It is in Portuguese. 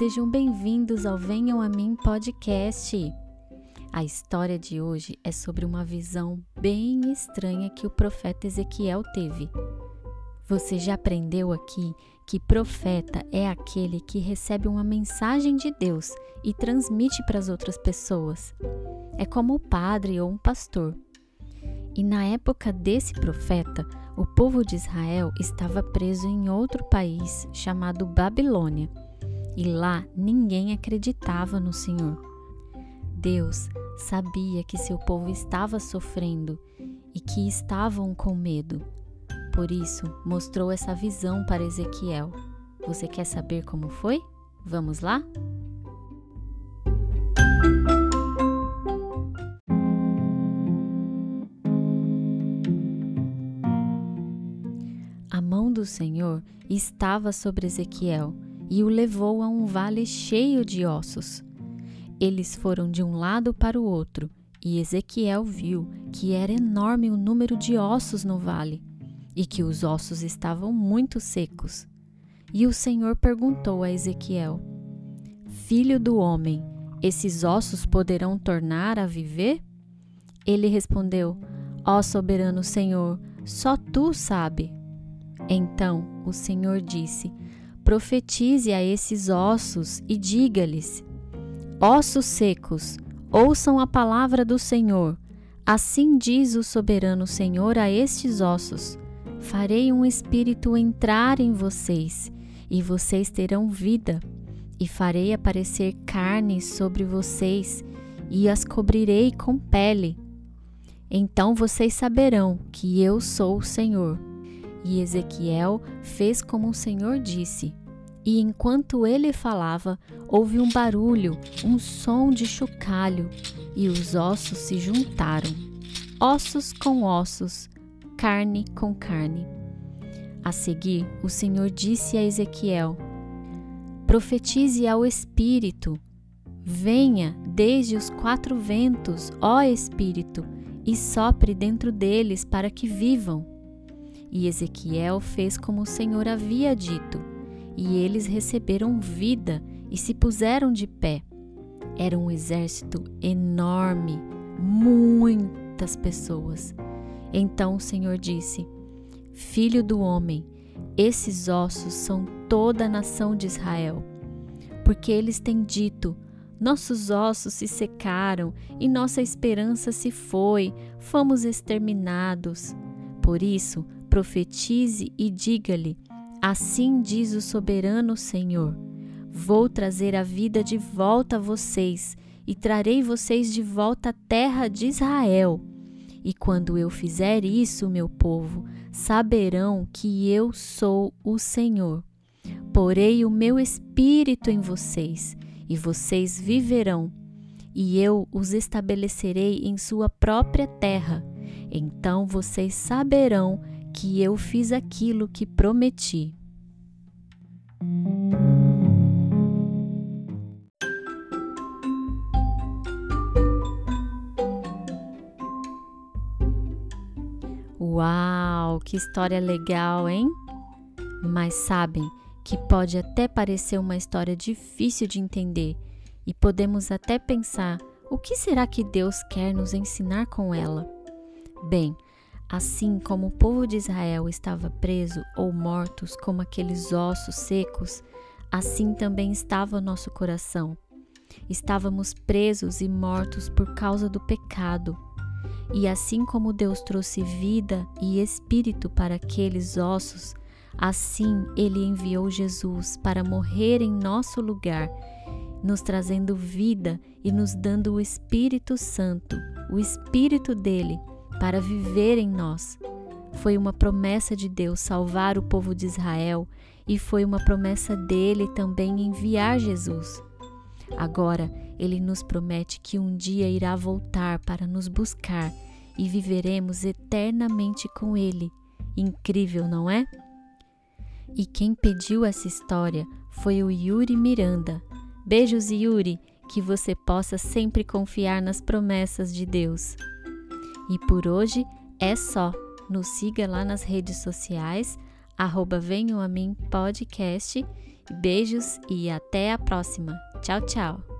sejam bem-vindos ao Venham a Mim podcast. A história de hoje é sobre uma visão bem estranha que o profeta Ezequiel teve. Você já aprendeu aqui que profeta é aquele que recebe uma mensagem de Deus e transmite para as outras pessoas. É como o padre ou um pastor. E na época desse profeta, o povo de Israel estava preso em outro país chamado Babilônia e lá ninguém acreditava no Senhor. Deus sabia que seu povo estava sofrendo e que estavam com medo. Por isso, mostrou essa visão para Ezequiel. Você quer saber como foi? Vamos lá? A mão do Senhor estava sobre Ezequiel e o levou a um vale cheio de ossos. Eles foram de um lado para o outro, e Ezequiel viu que era enorme o número de ossos no vale e que os ossos estavam muito secos. E o Senhor perguntou a Ezequiel: Filho do homem, esses ossos poderão tornar a viver? Ele respondeu: Ó soberano Senhor, só tu sabe. Então o Senhor disse: profetize a esses ossos e diga-lhes: Ossos secos, ouçam a palavra do Senhor. Assim diz o soberano Senhor a estes ossos: Farei um espírito entrar em vocês, e vocês terão vida, e farei aparecer carne sobre vocês, e as cobrirei com pele. Então vocês saberão que eu sou o Senhor. E Ezequiel fez como o Senhor disse, e enquanto ele falava, houve um barulho, um som de chocalho, e os ossos se juntaram, ossos com ossos, carne com carne. A seguir, o Senhor disse a Ezequiel: Profetize ao Espírito. Venha desde os quatro ventos, ó Espírito, e sopre dentro deles para que vivam. E Ezequiel fez como o Senhor havia dito e eles receberam vida e se puseram de pé. Era um exército enorme, muitas pessoas. Então o Senhor disse: Filho do homem, esses ossos são toda a nação de Israel. Porque eles têm dito: Nossos ossos se secaram e nossa esperança se foi, fomos exterminados. Por isso, profetize e diga-lhe: Assim diz o soberano Senhor: Vou trazer a vida de volta a vocês e trarei vocês de volta à terra de Israel. E quando eu fizer isso, meu povo, saberão que eu sou o Senhor. Porei o meu espírito em vocês, e vocês viverão, e eu os estabelecerei em sua própria terra. Então vocês saberão que eu fiz aquilo que prometi. Uau, que história legal, hein? Mas sabem que pode até parecer uma história difícil de entender e podemos até pensar: o que será que Deus quer nos ensinar com ela? Bem, Assim como o povo de Israel estava preso ou mortos como aqueles ossos secos, assim também estava o nosso coração. Estávamos presos e mortos por causa do pecado. E assim como Deus trouxe vida e espírito para aqueles ossos, assim ele enviou Jesus para morrer em nosso lugar, nos trazendo vida e nos dando o Espírito Santo, o Espírito dele para viver em nós. Foi uma promessa de Deus salvar o povo de Israel e foi uma promessa dele também enviar Jesus. Agora, ele nos promete que um dia irá voltar para nos buscar e viveremos eternamente com ele. Incrível, não é? E quem pediu essa história foi o Yuri Miranda. Beijos, Yuri, que você possa sempre confiar nas promessas de Deus. E por hoje é só. Nos siga lá nas redes sociais, arroba Venham a Mim Podcast Beijos e até a próxima. Tchau, tchau.